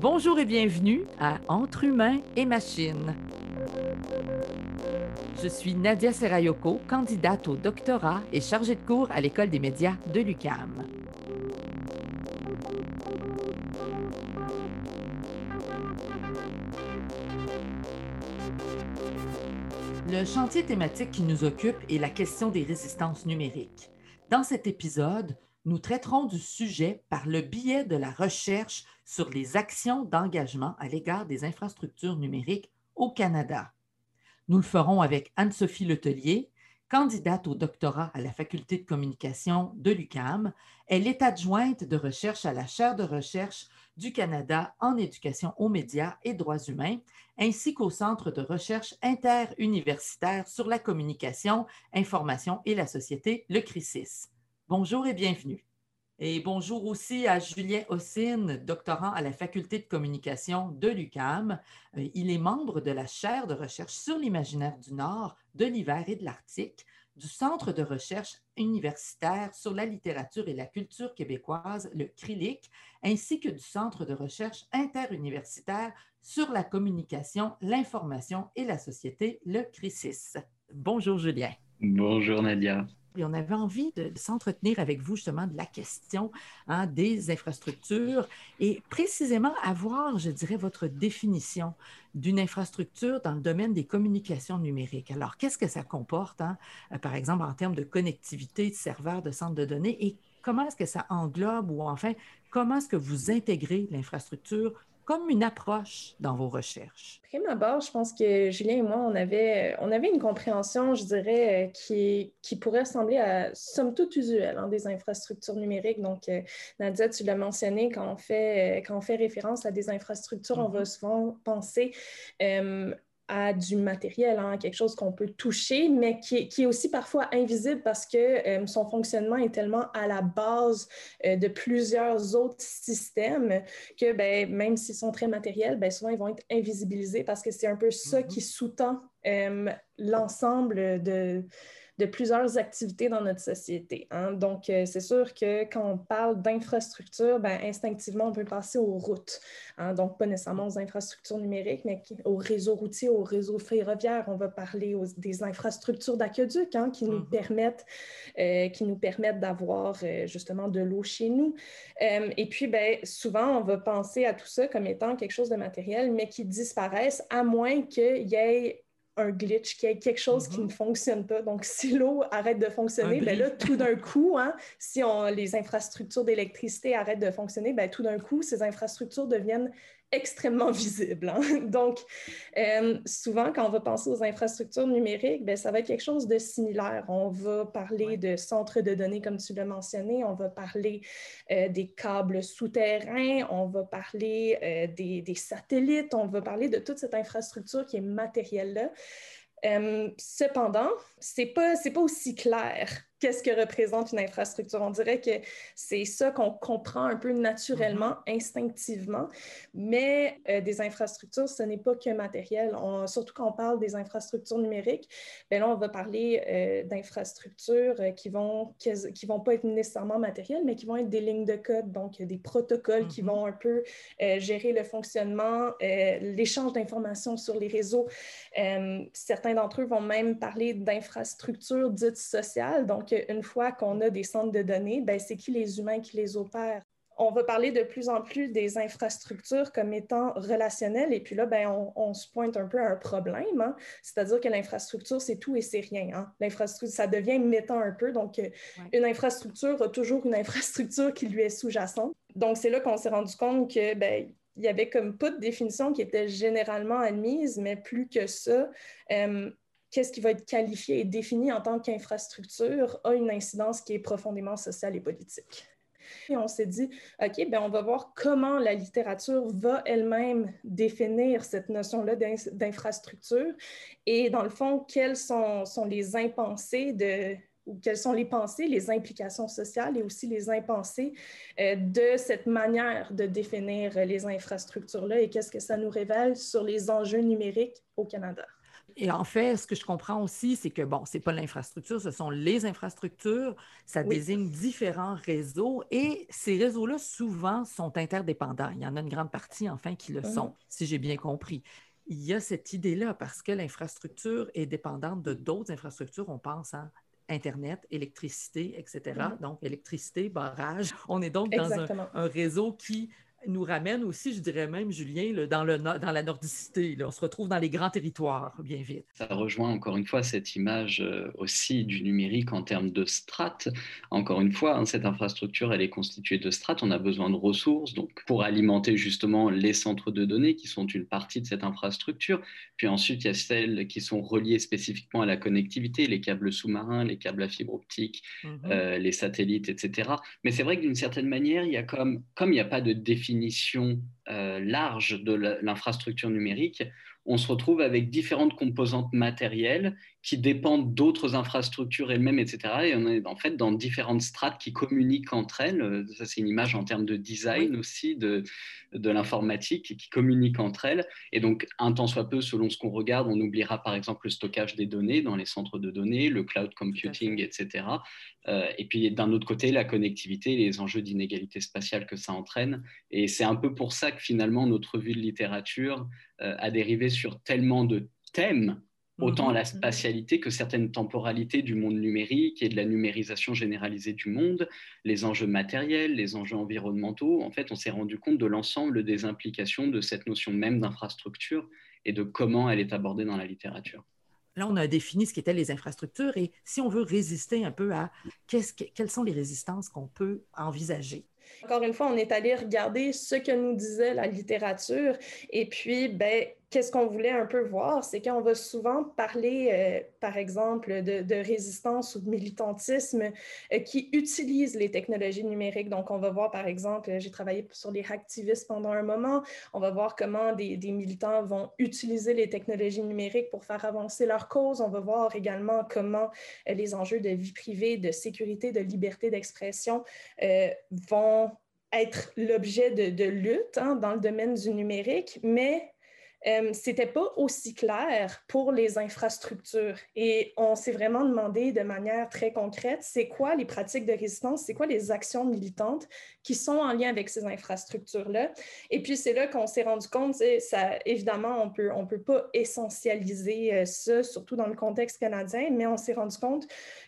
Bonjour et bienvenue à Entre humains et machines. Je suis Nadia Serayoko, candidate au doctorat et chargée de cours à l'École des médias de l'UCAM. Le chantier thématique qui nous occupe est la question des résistances numériques. Dans cet épisode, nous traiterons du sujet par le biais de la recherche sur les actions d'engagement à l'égard des infrastructures numériques au Canada. Nous le ferons avec Anne-Sophie Letelier, candidate au doctorat à la Faculté de communication de l'UCAM. Elle est adjointe de recherche à la chaire de recherche du Canada en éducation aux médias et droits humains, ainsi qu'au Centre de recherche interuniversitaire sur la communication, information et la société, le CRISIS. Bonjour et bienvenue. Et bonjour aussi à Julien Ossine, doctorant à la Faculté de communication de l'UCAM. Euh, il est membre de la chaire de recherche sur l'imaginaire du Nord, de l'hiver et de l'Arctique, du Centre de recherche universitaire sur la littérature et la culture québécoise, le CRILIC, ainsi que du Centre de recherche interuniversitaire sur la communication, l'information et la société, le CRISIS. Bonjour Julien. Bonjour Nadia. Et on avait envie de, s'entretenir avec vous justement de la question hein, des infrastructures et précisément avoir, je dirais, votre définition d'une infrastructure dans le domaine des communications numériques. Alors, qu'est-ce que ça comporte, hein, euh, par exemple, en termes de connectivité, de serveurs, de centres de données et comment est-ce que ça englobe ou enfin, comment est-ce que vous intégrez l'infrastructure comme une approche dans vos recherches? Prime abord, je pense que Julien et moi, on avait, on avait une compréhension, je dirais, euh, qui, qui pourrait ressembler à, somme toute, usuelle hein, des infrastructures numériques. Donc, euh, Nadia, tu l'as mentionné, quand on, fait, euh, quand on fait référence à des infrastructures, on va mm-hmm. souvent penser à du matériel, hein, quelque chose qu'on peut toucher, mais qui est, qui est, aussi parfois invisible parce que euh, son fonctionnement est tellement à la base euh, de plusieurs autres systèmes que ben, même s'ils sont très matériels, ben, souvent ils vont être invisibilisés parce que c'est un peu ça mm-hmm. qui sous-tend euh, l'ensemble de de plusieurs activités dans notre société. Hein. Donc, euh, c'est sûr que quand on parle d'infrastructures, ben, instinctivement, on peut passer aux routes. Hein. Donc, pas nécessairement aux infrastructures numériques, mais au réseau routier, au réseau ferroviaire. On va parler des infrastructures d'aqueduc hein, qui, nous mm-hmm. permettent, euh, qui nous permettent d'avoir euh, justement de l'eau chez nous. et puis, ben, souvent, on va penser à tout ça comme étant quelque chose de matériel, mais qui disparaisse à moins qu'il y ait un glitch, qu'il y ait quelque chose qui ne fonctionne pas. Donc, si l'eau arrête de fonctionner, ben là, tout d'un coup, hein, si on, les infrastructures d'électricité arrêtent de fonctionner, ben, tout d'un coup, ces infrastructures deviennent extrêmement visible. Hein. Donc, euh, souvent, quand on va penser aux infrastructures numériques, bien, ça va être quelque chose de similaire. On va parler de centres de données, comme tu l'as mentionné, on va parler euh, des câbles souterrains, on va parler euh, des, des, satellites, on va parler de toute cette infrastructure qui est matérielle-là. cependant, ce n'est pas, pas aussi clair qu'est-ce que représente une infrastructure. On dirait que c'est ça qu'on comprend un peu naturellement, mm-hmm. instinctivement, mais euh, des infrastructures, ce n'est pas que matériel. surtout quand on parle des infrastructures numériques, bien là, on va parler euh, d'infrastructures euh, qui vont qui, vont pas être nécessairement matérielles, mais qui vont être des lignes de code, donc des protocoles qui mm-hmm. vont un peu gérer le fonctionnement, l'échange d'informations sur les réseaux. certains d'entre eux vont même parler d'infrastructures dites sociales, donc une fois qu'on a des centres de données, ben, c'est qui les humains qui les opèrent? On va parler de plus en plus des infrastructures comme étant relationnelles, et puis là, ben, on, se pointe un peu à un problème, hein. c'est-à-dire que l'infrastructure, c'est tout et c'est rien. Hein. L'infrastructure, ça devient mettant un peu, donc euh, une infrastructure a toujours une infrastructure qui lui est sous-jacente. Donc, c'est là qu'on s'est rendu compte que ben, il y avait comme pas de définition qui était généralement admise, mais plus que ça, euh, qu'est-ce qui va être qualifié et défini en tant qu'infrastructure a une incidence qui est profondément sociale et politique. Et on s'est dit, OK, ben on va voir comment la littérature va elle-même définir cette notion-là d'infrastructure et dans le fond, quelles sont, les impensés de, ou quelles sont les pensées, les implications sociales et aussi les impensés euh, de cette manière de définir les infrastructures-là et qu'est-ce que ça nous révèle sur les enjeux numériques au Canada. Et en fait, ce que je comprends aussi, c'est que, bon, ce n'est pas l'infrastructure, ce sont les infrastructures. Ça désigne différents réseaux et ces réseaux-là, souvent, sont interdépendants. Il y en a une grande partie, enfin, qui le mmh sont, si j'ai bien compris. Il y a cette idée-là parce que l'infrastructure est dépendante de d'autres infrastructures. On pense à Internet, électricité, etc. Mmh Donc, électricité, barrage. On est donc dans un, réseau qui nous ramène aussi, je dirais même, Julien, dans, le, dans la nordicité. On se retrouve dans les grands territoires bien vite. Ça rejoint encore une fois cette image euh, aussi du numérique en termes de strates. Encore une fois, hein, cette infrastructure, elle est constituée de strates. On a besoin de ressources donc pour alimenter justement les centres de données qui sont une partie de cette infrastructure. Puis ensuite, il y a celles qui sont reliées spécifiquement à la connectivité, les câbles sous-marins, les câbles à fibre optique, mhm. euh, les satellites, etc. Mais c'est vrai que d'une certaine manière, il y a comme, comme il n'y a pas de définition définition euh, large de l'infrastructure numérique, on se retrouve avec différentes composantes matérielles qui dépendent d'autres infrastructures elles-mêmes, etc. Et on est en fait dans différentes strates qui communiquent entre elles. Euh, ça, c'est une image en termes de design aussi de, de l'informatique qui communiquent entre elles. Et donc, un temps soit peu, selon ce qu'on regarde, on oubliera par exemple le stockage des données dans les centres de données, le cloud computing, etc. Euh, et puis, d'un autre côté, la connectivité, les enjeux d'inégalité spatiale que ça entraîne. Et c'est un peu pour ça que finalement, notre vue de littérature euh, a dérivé sur tellement de thèmes autant la mhm. spatialité que certaines temporalités du monde numérique et de la numérisation généralisée du monde, les enjeux matériels, les enjeux environnementaux. En fait, on s'est rendu compte de l'ensemble des implications de cette notion même d'infrastructure et de comment elle est abordée dans la littérature. Là, on a défini ce qu'étaient les infrastructures et si on veut résister un peu à quelles sont les résistances qu'on peut envisager? Encore une fois, on est allé regarder ce que nous disait la littérature. Et puis, ben, qu'est-ce qu'on voulait un peu voir, c'est qu'on va souvent parler, euh, par exemple, de, résistance ou de militantisme euh, qui utilisent les technologies numériques. Donc, on va voir, par exemple, j'ai travaillé sur les hacktivistes pendant un moment, on va voir comment des, militants vont utiliser les technologies numériques pour faire avancer leur cause. On va voir également comment euh, les enjeux de vie privée, de sécurité, de liberté d'expression vont être l'objet de, lutte hein, dans le domaine du numérique, mais euh, c'était pas aussi clair pour les infrastructures. Et on s'est vraiment demandé de manière très concrète, c'est quoi les pratiques de résistance, c'est quoi les actions militantes qui sont en lien avec ces infrastructures-là. Et puis c'est là qu'on s'est rendu compte, ça, évidemment, on peut, on peut pas essentialiser euh, ça, surtout dans le contexte canadien, mais on s'est rendu compte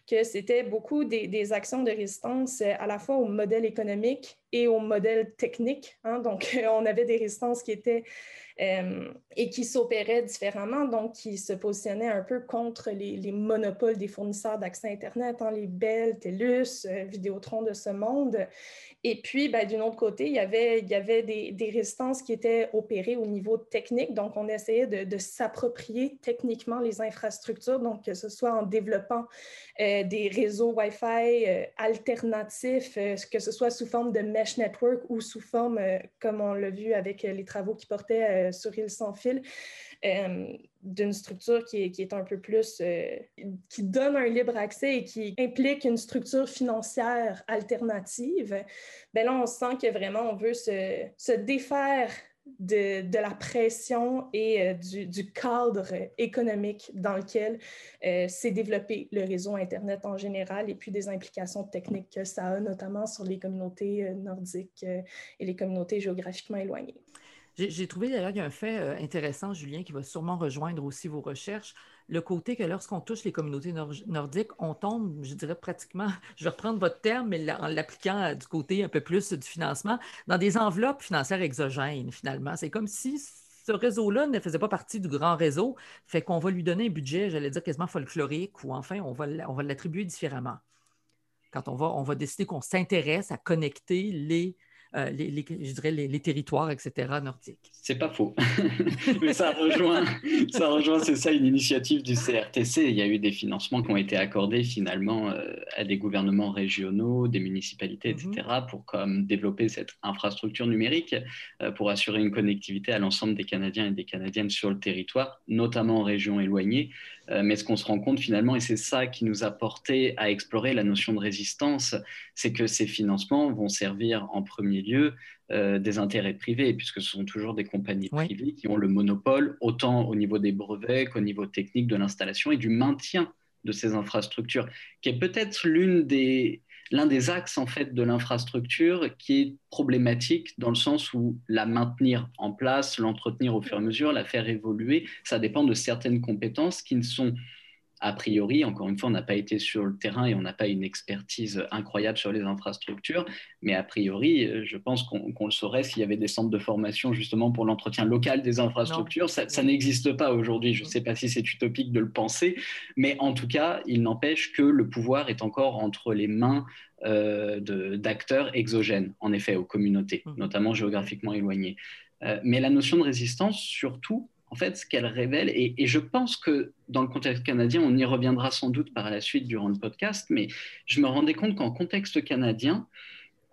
que c'était beaucoup des, actions de résistance euh, à la fois au modèle économique et au modèle technique. Hein. Donc, on avait des résistances qui étaient euh, et qui s'opéraient différemment, donc qui se positionnaient un peu contre les, monopoles des fournisseurs d'accès Internet, hein, les Bell, TELUS, euh, Vidéotron de ce monde. Et puis, ben, d'un autre côté, il y avait, des, résistances qui étaient opérées au niveau technique, donc on essayait de, de s'approprier techniquement les infrastructures, donc que ce soit en développant euh, des réseaux Wi-Fi alternatifs, que ce soit sous forme de mesh network ou sous forme, comme on l'a vu avec les travaux qui portaient euh, sur île sans fil, euh, d'une structure qui est, un peu plus, euh, qui donne un libre accès et qui implique une structure financière alternative, ben là, on sent que vraiment, on veut se, se défaire de, de, la pression et du, cadre économique dans lequel s'est développé le réseau Internet en général et puis des implications techniques que ça a, notamment sur les communautés nordiques et les communautés géographiquement éloignées. J'ai trouvé d'ailleurs qu'il y a un fait euh, intéressant, Julien, qui va sûrement rejoindre aussi vos recherches. Le côté que lorsqu'on touche les communautés nordiques, on tombe, je dirais pratiquement, je vais reprendre votre terme, mais en l'appliquant euh, du côté un peu plus du financement, dans des enveloppes financières exogènes, finalement. C'est comme si ce réseau-là ne faisait pas partie du grand réseau, fait qu'on va lui donner un budget, j'allais dire quasiment folklorique, ou enfin, on va, on va l'attribuer différemment. Quand on va, on va décider qu'on s'intéresse à connecter les euh, les, je dirais les, territoires, etc., nordiques. C'est pas faux. Mais ça rejoint, ça rejoint, c'est ça, une initiative du CRTC. Il y a eu des financements qui ont été accordés finalement euh, à des gouvernements régionaux, des municipalités, etc., mhm. pour comme, développer cette infrastructure numérique, euh, pour assurer une connectivité à l'ensemble des Canadiens et des Canadiennes sur le territoire, notamment en régions éloignées. Mais ce qu'on se rend compte finalement, et c'est ça qui nous a porté à explorer la notion de résistance, c'est que ces financements vont servir en premier lieu des intérêts privés, puisque ce sont toujours des compagnies privées qui ont le monopole, autant au niveau des brevets qu'au niveau technique de l'installation et du maintien de ces infrastructures, qui est peut-être l'une des, l'un des axes en fait de l'infrastructure qui est problématique dans le sens où la maintenir en place, l'entretenir au fur et à mesure, la faire évoluer, ça dépend de certaines compétences qui ne sont a priori, encore une fois, on n'a pas été sur le terrain et on n'a pas une expertise incroyable sur les infrastructures, mais a priori, je pense qu'on le saurait s'il y avait des centres de formation justement pour l'entretien local des infrastructures. Ça, n'existe pas aujourd'hui. Je ne sais pas si c'est utopique de le penser, mais en tout cas, il n'empêche que le pouvoir est encore entre les mains euh, d'acteurs exogènes, en effet, aux communautés, mmh. notamment géographiquement éloignées. Euh, mais la notion de résistance, surtout, en fait, ce qu'elle révèle, et, je pense que dans le contexte canadien, on y reviendra sans doute par la suite durant le podcast, mais je me rendais compte qu'en contexte canadien,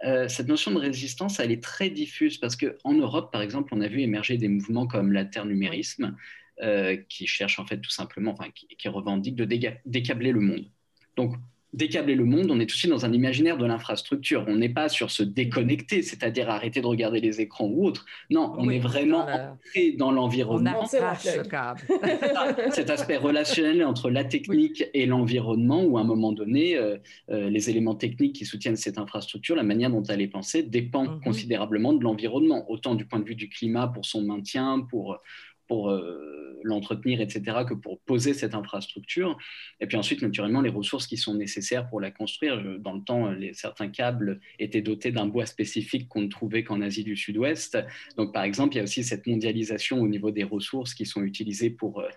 euh, cette notion de résistance, elle est très diffuse parce qu'en Europe, par exemple, on a vu émerger des mouvements comme l'internumérisme, euh, qui cherchent en fait tout simplement, qui, qui revendiquent de décabler le monde. Donc, décabler le monde, on est aussi dans un imaginaire de l'infrastructure. On n'est pas sur se déconnecter, c'est-à-dire arrêter de regarder les écrans ou autre. Non, on est vraiment entré dans l'environnement. Cet aspect relationnel entre la technique et l'environnement, où à un moment donné, euh, euh, les éléments techniques qui soutiennent cette infrastructure, la manière dont elle est pensée, dépend mhm. considérablement de l'environnement, autant du point de vue du climat pour son maintien, pour pour euh, l'entretenir, etc., que pour poser cette infrastructure. Et puis ensuite, naturellement, les ressources qui sont nécessaires pour la construire. Dans le temps, les, certains câbles étaient dotés d'un bois spécifique qu'on ne trouvait qu'en Asie du Sud-Ouest. Donc, par exemple, il y a aussi cette mondialisation au niveau des ressources qui sont utilisées pour, euh,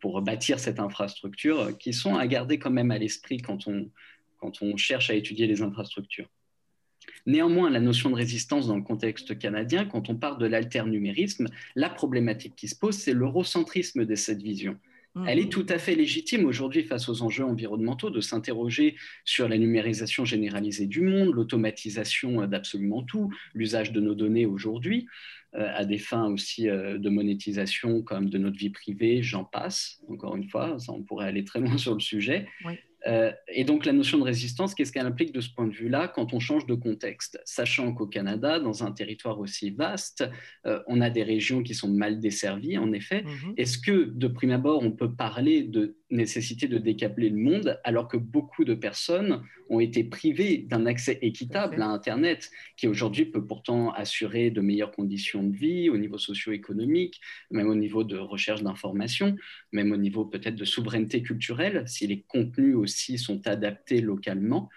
pour bâtir cette infrastructure, qui sont à garder quand même à l'esprit quand on, quand on cherche à étudier les infrastructures. Néanmoins, la notion de résistance dans le contexte canadien, quand on parle de l'alternumérisme, la problématique qui se pose, c'est l'eurocentrisme de cette vision. Mmh. Elle est tout à fait légitime aujourd'hui face aux enjeux environnementaux de s'interroger sur la numérisation généralisée du monde, l'automatisation d'absolument tout, l'usage de nos données aujourd'hui, euh, à des fins aussi euh, de monétisation comme de notre vie privée, j'en passe, encore une fois, ça, on pourrait aller très loin sur le sujet. Oui. Euh, et donc la notion de résistance, qu'est-ce qu'elle implique de ce point de vue-là quand on change de contexte? Sachant qu'au Canada, dans un territoire aussi vaste, euh, on a des régions qui sont mal desservies, en effet. Mhm. Est-ce que de prime abord, on peut parler de nécessité de décapler le monde alors que beaucoup de personnes ont été privées d'un accès équitable à Internet, qui aujourd'hui peut pourtant assurer de meilleures conditions de vie au niveau socio-économique, même au niveau de recherche d'informations, même au niveau peut-être de souveraineté culturelle, si les contenus aussi sont adaptés localement.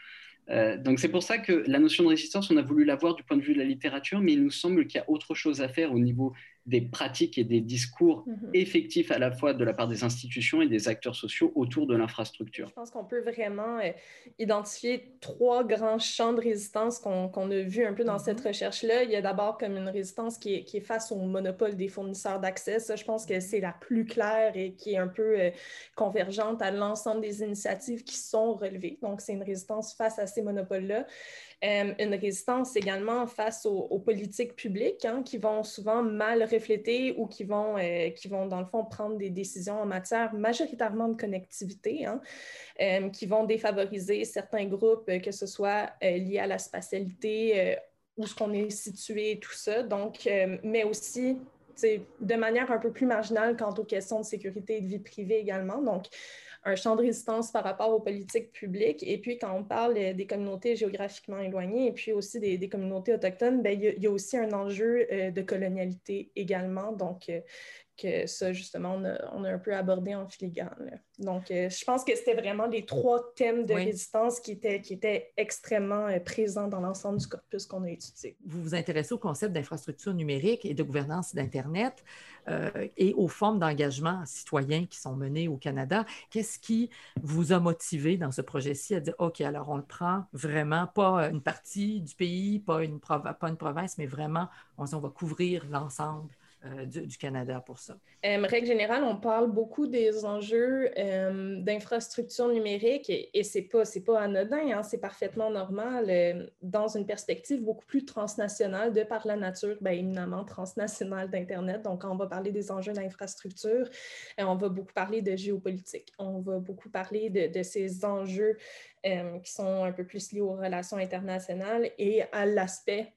Euh, donc c'est pour ça que la notion de résistance, on a voulu l'avoir du point de vue de la littérature, mais il nous semble qu'il y a autre chose à faire au niveau des pratiques et des discours mhm. effectifs à la fois de la part des institutions et des acteurs sociaux autour de l'infrastructure. Je pense qu'on peut vraiment euh, identifier trois grands champs de résistance qu'on a vus un peu dans mhm. cette recherche-là. Il y a d'abord comme une résistance qui est, qui est, face au monopole des fournisseurs d'accès. Ça, je pense que c'est la plus claire et qui est un peu euh, convergente à l'ensemble des initiatives qui sont relevées. Donc, c'est une résistance face à ces monopoles-là. Euh, une résistance également face aux, politiques publiques hein, qui vont souvent mal refléter ou qui vont, euh, qui vont, dans le fond, prendre des décisions en matière majoritairement de connectivité, hein, euh, qui vont défavoriser certains groupes, que ce soit lié à la spatialité, où ce qu'on est situé, tout ça. Donc, mais aussi de manière un peu plus marginale quant aux questions de sécurité et de vie privée également. Donc, un champ de résistance par rapport aux politiques publiques. Et puis, quand on parle des communautés géographiquement éloignées et puis aussi des, communautés autochtones, bien, il, y a, aussi un enjeu euh, de colonialité également. Donc, euh, que ça, justement, on a, un peu abordé en filigrane. Donc, euh, je pense que c'était vraiment les trois thèmes de résistance qui étaient, qui étaient extrêmement euh, présents dans l'ensemble du corpus qu'on a étudié. Vous vous intéressez au concept d'infrastructure numérique et de gouvernance d'Internet euh, et aux formes d'engagement citoyen qui sont menées au Canada. Qu'est-ce qui vous a motivé dans ce projet-ci à dire, OK, alors on le prend vraiment, pas une partie du pays, pas une, pas une province, mais vraiment, on va couvrir l'ensemble euh, du, Canada pour ça? Euh, règle générale, on parle beaucoup des enjeux euh, d'infrastructure numérique et, et ce n'est pas, anodin, hein, c'est parfaitement normal euh, dans une perspective beaucoup plus transnationale de par la nature, bien éminemment transnationale d'Internet. Donc, on va parler des enjeux d'infrastructure, on va beaucoup parler de géopolitique, on va beaucoup parler de ces enjeux qui sont un peu plus liés aux relations internationales et à l'aspect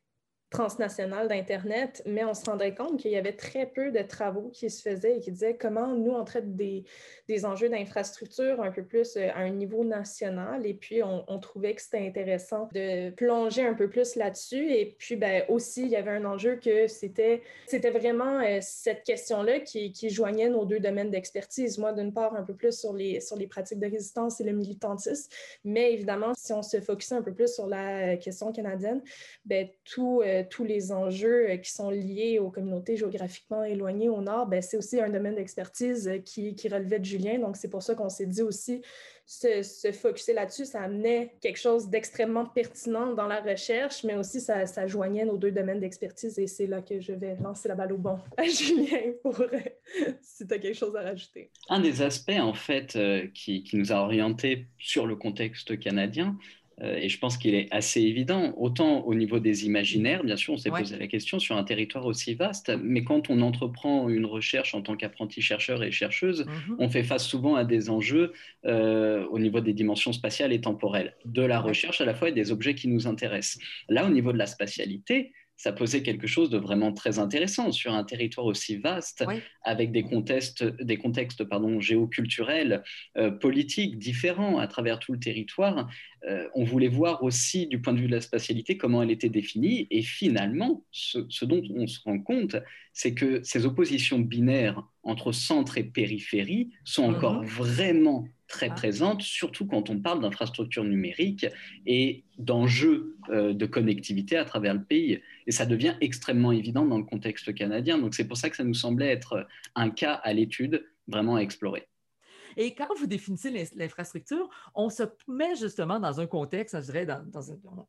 transnationale d'Internet, mais on se rendait compte qu'il y avait très peu de travaux qui se faisaient et qui disaient comment nous, on traite des, des enjeux d'infrastructure un peu plus euh, à un niveau national. Et puis, on, on trouvait que c'était intéressant de plonger un peu plus là-dessus. Et puis, ben, aussi, il y avait un enjeu que c'était, c'était vraiment euh, cette question-là qui, qui, joignait nos deux domaines d'expertise. Moi, d'une part, un peu plus sur les, sur les pratiques de résistance et le militantisme, mais évidemment, si on se focusait un peu plus sur la question canadienne, ben, tout, euh, tous les enjeux euh, qui sont liés aux communautés géographiquement éloignées au nord, ben, c'est aussi un domaine d'expertise euh, qui, relevait de Julien. Donc, c'est pour ça qu'on s'est dit aussi se, se focuser là-dessus, ça amenait quelque chose d'extrêmement pertinent dans la recherche, mais aussi ça, joignait nos deux domaines d'expertise et c'est là que je vais lancer la balle au bon à Julien pour si tu as quelque chose à rajouter. Un des aspects, en fait, qui, qui nous a orientés sur le contexte canadien, euh, et je pense qu'il est assez évident, autant au niveau des imaginaires, bien sûr, on s'est posé la question sur un territoire aussi vaste, mais quand on entreprend une recherche en tant qu'apprenti chercheur et chercheuse, mhm. on fait face souvent à des enjeux euh, au niveau des dimensions spatiales et temporelles, de la recherche à la fois et des objets qui nous intéressent. Là, au niveau de la spatialité, ça posait quelque chose de vraiment très intéressant sur un territoire aussi vaste, avec des contextes, des contextes pardon, géoculturels, euh, politiques différents à travers tout le territoire. Euh, on voulait voir aussi du point de vue de la spatialité comment elle était définie. Et finalement, ce, dont on se rend compte, c'est que ces oppositions binaires entre centre et périphérie sont encore mhm. vraiment très ah. présente, surtout quand on parle d'infrastructures numériques et d'enjeux euh, de connectivité à travers le pays. Et ça devient extrêmement évident dans le contexte canadien. Donc c'est pour ça que ça nous semblait être un cas à l'étude vraiment à explorer. Et quand vous définissez l'infrastructure, on se met justement dans un contexte, je dirais,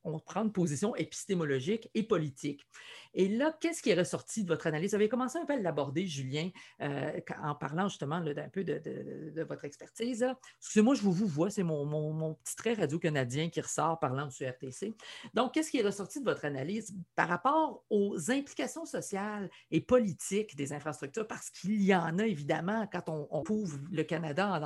on prend une position épistémologique et politique. Et là, qu'est-ce qui est ressorti de votre analyse? Vous avez commencé un peu à l'aborder, Julien, euh, en parlant justement d'un peu de, votre expertise. Excusez-moi, je vous, vois, c'est mon, mon, petit trait radio-canadien qui ressort parlant du RTC. Donc, qu'est-ce qui est ressorti de votre analyse par rapport aux implications sociales et politiques des infrastructures? Parce qu'il y en a évidemment quand on, on couvre le Canada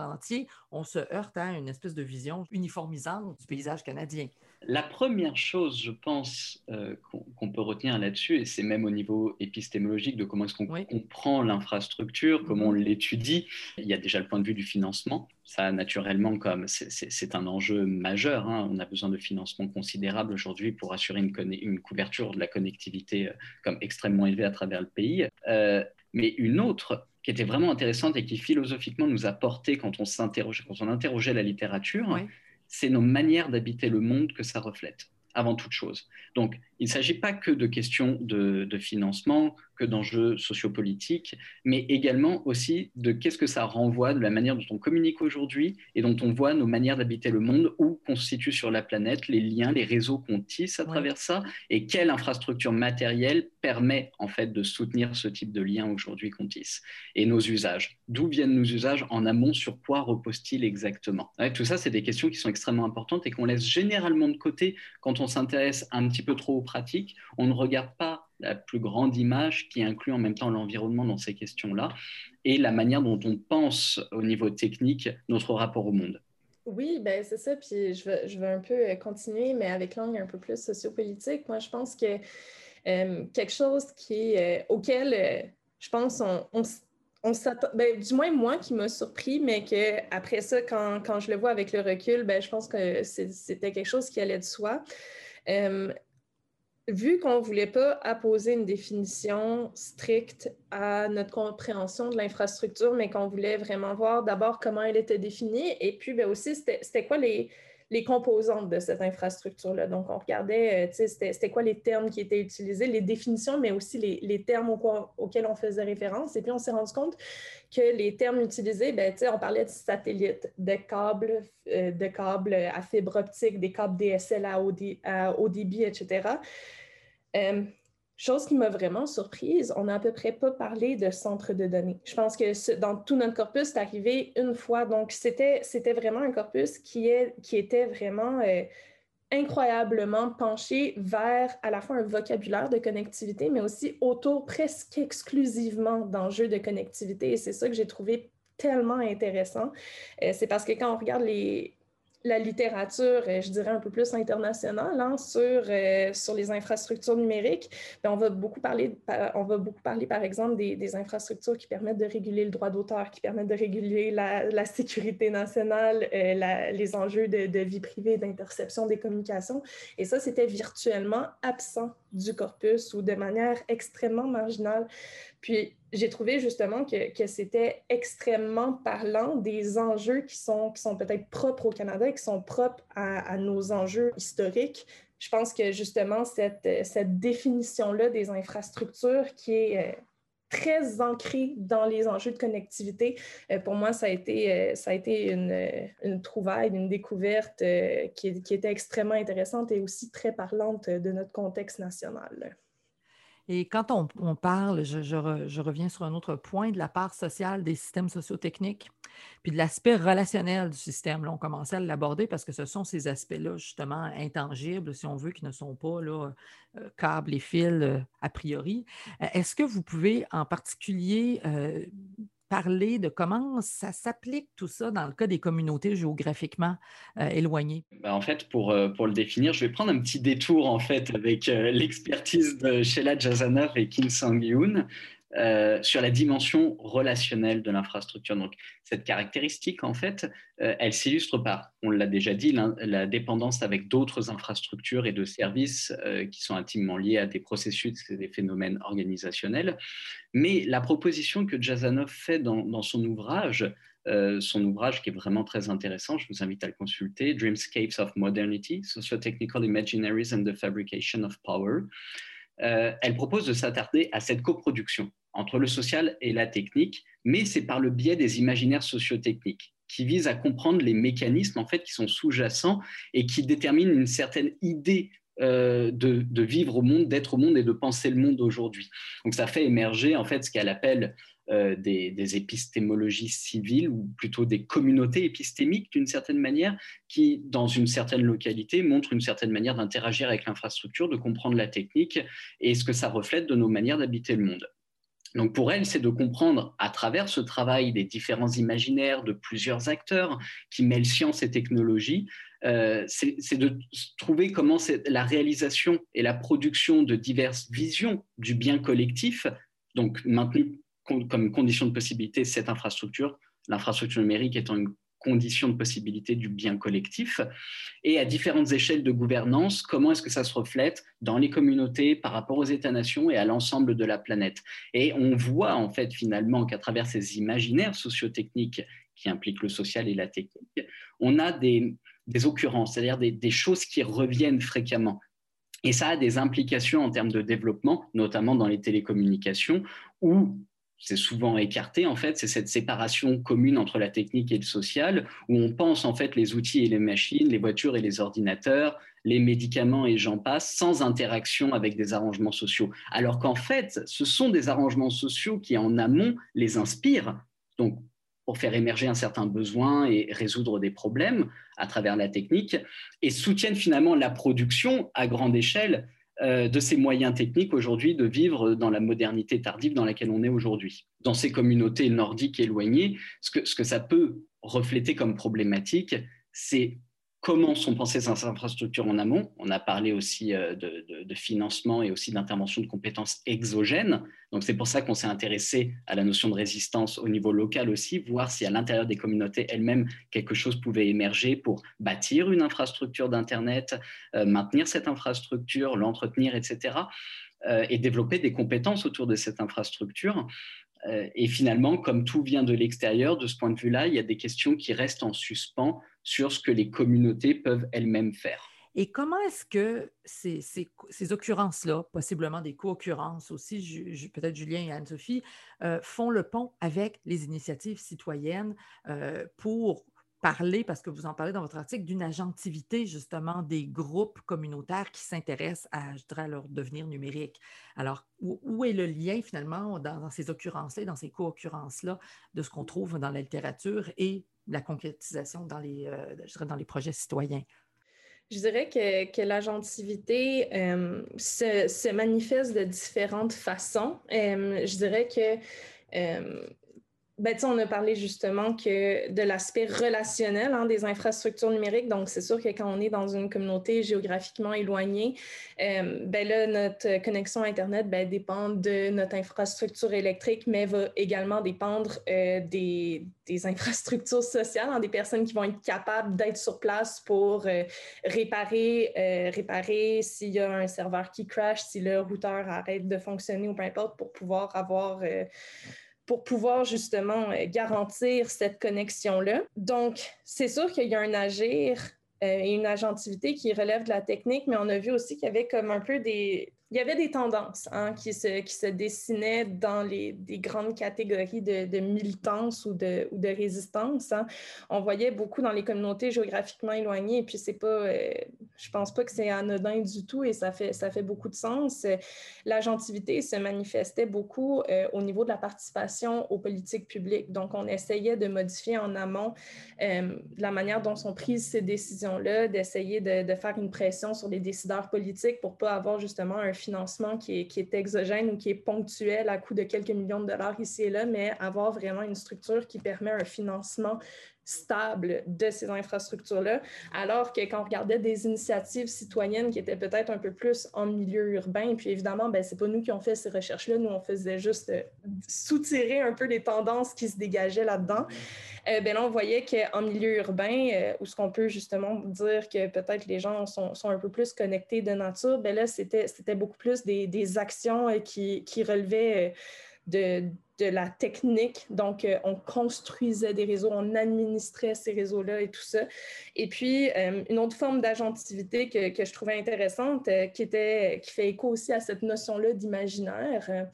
on se heurte à une espèce de vision uniformisante du paysage canadien. La première chose, je pense, euh, qu'on peut retenir là-dessus, et c'est même au niveau épistémologique de comment est-ce qu'on comprend l'infrastructure, comment on l'étudie, il y a déjà le point de vue du financement. Ça, naturellement, comme c'est un enjeu majeur, hein. on a besoin de financement considérable aujourd'hui pour assurer une, une, couverture de la connectivité euh, comme extrêmement élevée à travers le pays. Euh, mais une autre qui était vraiment intéressante et qui philosophiquement nous a porté quand on s'interrogeait, quand on interrogeait la littérature, c'est nos manières d'habiter le monde que ça reflète, avant toute chose. Donc, il ne s'agit pas que de questions de, de financement, que d'enjeux sociopolitiques, mais également aussi de qu'est-ce que ça renvoie de la manière dont on communique aujourd'hui et dont on voit nos manières d'habiter le monde, où constituent sur la planète les liens, les réseaux qu'on tisse à travers ça, et quelle infrastructure matérielle permet en fait de soutenir ce type de lien aujourd'hui qu'on tisse. Et nos usages. D'où viennent nos usages en amont Sur quoi repose-t-il exactement? Tout ça, c'est des questions qui sont extrêmement importantes et qu'on laisse généralement de côté quand on s'intéresse un petit peu trop pratiques. On ne regarde pas la plus grande image qui inclut en même temps l'environnement dans ces questions-là et la manière dont on pense au niveau technique notre rapport au monde. Oui, ben c'est ça. Puis je veux, un peu euh, continuer, mais avec l'angle un peu plus sociopolitique. Moi, je pense que euh, quelque chose qui, euh, auquel je pense on, on, s'attend, ben, du moins moi qui m'a surpris, mais qu'après ça, quand, quand, je le vois avec le recul, ben, je pense que c'était quelque chose qui allait de soi vu qu'on ne voulait pas apposer une définition stricte à notre compréhension de l'infrastructure, mais qu'on voulait vraiment voir d'abord comment elle était définie et puis ben, aussi c'était quoi les, les composantes de cette infrastructure-là. Donc, on regardait, euh, c'était quoi les termes qui étaient utilisés, les définitions, mais aussi les, les termes auxquels on faisait référence. Et puis, on s'est rendu compte que les termes utilisés, ben, on parlait de satellites, de câbles, euh, de câbles à fibre optique, des câbles DSL à haut, débit, etc. Chose qui m'a vraiment surprise, on n'a à peu près pas parlé de centre de données. Je pense que dans tout notre corpus, c'est arrivé une fois. Donc, c'était vraiment un corpus qui, est, qui était vraiment euh, incroyablement penché vers à la fois un vocabulaire de connectivité, mais aussi autour presque exclusivement d'enjeux de connectivité. Et c'est ça que j'ai trouvé tellement intéressant. Euh, c'est parce que quand on regarde les, la littérature, euh, je dirais un peu plus internationale, hein, sur, euh, sur les infrastructures numériques, ben, on, va beaucoup parler, on va beaucoup parler, par exemple, des, infrastructures qui permettent de réguler le droit d'auteur, qui permettent de réguler la, sécurité nationale, euh, les enjeux de, de vie privée, d'interception des communications. Et ça, c'était virtuellement absent du corpus ou de manière extrêmement marginale. Puis j'ai trouvé justement que, que c'était extrêmement parlant des enjeux qui sont, qui sont peut-être propres au Canada et qui sont propres à, nos enjeux historiques. Je pense que justement cette, cette définition-là des infrastructures qui est euh, très ancrée dans les enjeux de connectivité. Euh, pour moi, ça a été, euh, ça a été une, une trouvaille, une découverte qui, qui, était extrêmement intéressante et aussi très parlante de notre contexte national. Et quand on, parle, je, reviens sur un autre point, de la part sociale des systèmes sociotechniques, puis de l'aspect relationnel du système. Là, on commençait à l'aborder parce que ce sont ces aspects-là, justement, intangibles, si on veut, qui ne sont pas là, euh, câbles et fils euh, a priori. Euh, est-ce que vous pouvez en particulier parler de comment ça s'applique tout ça dans le cas des communautés géographiquement euh, éloignées? Ben, en fait, pour, euh, pour le définir, je vais prendre un petit détour en fait avec euh, l'expertise de Sheila Jazanov et Kim Sang-yoon. Euh, sur la dimension relationnelle de l'infrastructure. Donc, cette caractéristique, en fait, euh, elle s'illustre par, on l'a déjà dit, la, dépendance avec d'autres infrastructures et de services euh, qui sont intimement liés à des processus et des phénomènes organisationnels. Mais la proposition que Jazanov fait dans, son ouvrage, son ouvrage qui est vraiment très intéressant, je vous invite à le consulter, Dreamscapes of Modernity, Socio-Technical Imaginaries and the Fabrication of Power. elle propose de s'attarder à cette coproduction entre le social et la technique, mais c'est par le biais des imaginaires sociotechniques qui visent à comprendre les mécanismes en fait qui sont sous-jacents et qui déterminent une certaine idée euh, de, vivre au monde, d'être au monde et de penser le monde aujourd'hui. Donc ça fait émerger en fait ce qu'elle appelle euh, des, des, épistémologies civiles ou plutôt des communautés épistémiques d'une certaine manière qui, dans une certaine localité, montrent une certaine manière d'interagir avec l'infrastructure, de comprendre la technique et ce que ça reflète de nos manières d'habiter le monde. Donc pour elle, c'est de comprendre à travers ce travail des différents imaginaires de plusieurs acteurs qui mêlent science et technologie, euh, c'est de trouver comment la réalisation et la production de diverses visions du bien collectif, donc maintenue comme condition de possibilité cette infrastructure, l'infrastructure numérique étant une conditions de possibilité du bien collectif et à différentes échelles de gouvernance, comment est-ce que ça se reflète dans les communautés par rapport aux États-nations et à l'ensemble de la planète? Et on voit en fait finalement qu'à travers ces imaginaires sociotechniques qui impliquent le social et la technique, on a des, occurrences, c'est-à-dire des, des choses qui reviennent fréquemment. Et ça a des implications en termes de développement, notamment dans les télécommunications, où c'est souvent écarté en fait, c'est cette séparation commune entre la technique et le social, où on pense en fait les outils et les machines, les voitures et les ordinateurs, les médicaments et j'en passe, sans interaction avec des arrangements sociaux. Alors qu'en fait, ce sont des arrangements sociaux qui en amont les inspirent, donc pour faire émerger un certain besoin et résoudre des problèmes à travers la technique, et soutiennent finalement la production à grande échelle de ces moyens techniques aujourd'hui de vivre dans la modernité tardive dans laquelle on est aujourd'hui. Dans ces communautés nordiques éloignées, ce que, ce que ça peut refléter comme problématique, c'est comment sont pensées ces infrastructures en amont. On a parlé aussi euh, de, financement et aussi d'intervention de compétences exogènes. Donc c'est pour ça qu'on s'est intéressé à la notion de résistance au niveau local aussi, voir si à l'intérieur des communautés elles-mêmes quelque chose pouvait émerger pour bâtir une infrastructure d'Internet, euh, maintenir cette infrastructure, l'entretenir, etc. Euh, et développer des compétences autour de cette infrastructure. et finalement, comme tout vient de l'extérieur, de ce point de vue-là, il y a des questions qui restent en suspens sur ce que les communautés peuvent elles-mêmes faire. Et comment est-ce que ces, ces, occurrences-là, possiblement des co-occurrences aussi, peut-être Julien et Anne-Sophie, euh, font le pont avec les initiatives citoyennes euh, pour parler, parce que vous en parlez dans votre article, d'une agentivité justement des groupes communautaires qui s'intéressent à, leur devenir numérique. Alors, où, est le lien finalement dans, ces occurrences-là, dans ces co-occurrences-là, de ce qu'on trouve dans la littérature et la concrétisation dans les, euh, je dirais, dans les projets citoyens? Je dirais que, que l'agentivité euh, se, se, manifeste de différentes façons. Euh, je dirais que ben, on a parlé justement de l'aspect relationnel hein, des infrastructures numériques. Donc, c'est sûr que quand on est dans une communauté géographiquement éloignée, euh, ben là, notre connexion Internet ben, dépend de notre infrastructure électrique, mais va également dépendre euh, des, des, infrastructures sociales, hein, des personnes qui vont être capables d'être sur place pour euh, réparer, réparer s'il y a un serveur qui crash, si le routeur arrête de fonctionner ou peu importe, pour pouvoir avoir pour pouvoir justement euh, garantir cette connexion-là. Donc, c'est sûr qu'il y a un agir euh, et une agentivité qui relève de la technique, mais on a vu aussi qu'il y avait comme un peu des, il y avait des tendances hein, qui, se, qui se dessinaient dans les des grandes catégories de, de militance ou de, ou de résistance. Hein. On voyait beaucoup dans les communautés géographiquement éloignées, et puis c'est pas, euh, je pense pas que c'est anodin du tout, et ça fait, ça fait beaucoup de sens. L'agentivité se manifestait beaucoup euh, au niveau de la participation aux politiques publiques. Donc, on essayait de modifier en amont euh, la manière dont sont prises ces décisions-là, d'essayer de, de, faire une pression sur les décideurs politiques pour pas avoir justement un financement qui est, exogène ou qui est ponctuel à coût de quelques millions de dollars ici et là, mais avoir vraiment une structure qui permet un financement stable de ces infrastructures-là, alors que quand on regardait des initiatives citoyennes qui étaient peut-être un peu plus en milieu urbain, puis évidemment, ben, c'est pas nous qui avons fait ces recherches-là, nous, on faisait juste euh, soutirer un peu les tendances qui se dégageaient là-dedans. Euh, ben là, on voyait qu'en milieu urbain, euh, où ce qu'on peut justement dire que peut-être les gens sont, sont, un peu plus connectés de nature, ben là, c'était beaucoup plus des, des actions qui, qui relevaient de, de la technique. Donc, euh, on construisait des réseaux, on administrait ces réseaux-là et tout ça. Et puis, euh, une autre forme d'agentivité que, que, je trouvais intéressante, euh, qui, était, qui fait écho aussi à cette notion-là d'imaginaire,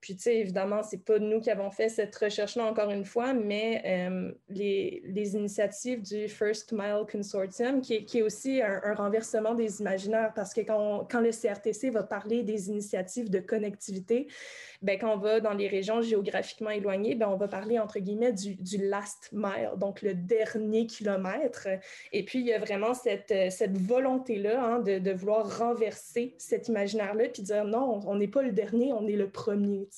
puis, tu sais, évidemment, c'est pas nous qui avons fait cette recherche-là encore une fois, mais les, les, initiatives du First Mile Consortium, qui est, qui est aussi un, renversement des imaginaires, parce que quand, quand, le CRTC va parler des initiatives de connectivité, ben, quand on va dans les régions géographiquement éloignées, ben, on va parler, entre guillemets, du, du, last mile, donc le dernier kilomètre. Et puis, il y a vraiment cette, cette volonté-là hein, de, de, vouloir renverser cet imaginaire-là, puis dire non, on n'est pas le dernier, on est le premier.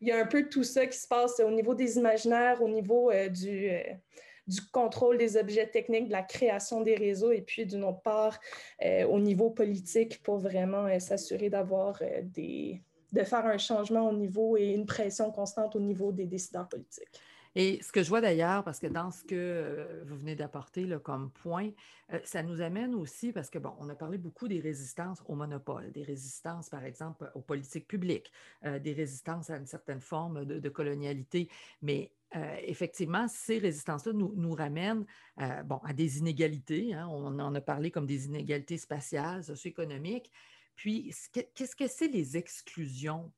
Il y a un peu tout ça qui se passe au niveau des imaginaires, au niveau euh, du, euh, du contrôle des objets techniques, de la création des réseaux, et puis d'une autre part, euh, au niveau politique, pour vraiment s'assurer d'avoir des de faire un changement au niveau et une pression constante au niveau des décideurs politiques. Et ce que je vois d'ailleurs, parce que dans ce que euh, vous venez d'apporter comme point, euh, ça nous amène aussi, parce que, bon, on a parlé beaucoup des résistances au monopole, des résistances, par exemple, aux politiques publiques, euh, des résistances à une certaine forme de, colonialité, mais effectivement, ces résistances-là nous, ramènent bon, à des inégalités. Hein. on en a parlé comme des inégalités spatiales, socio-économiques. Puis, qu'est-ce que c'est les exclusions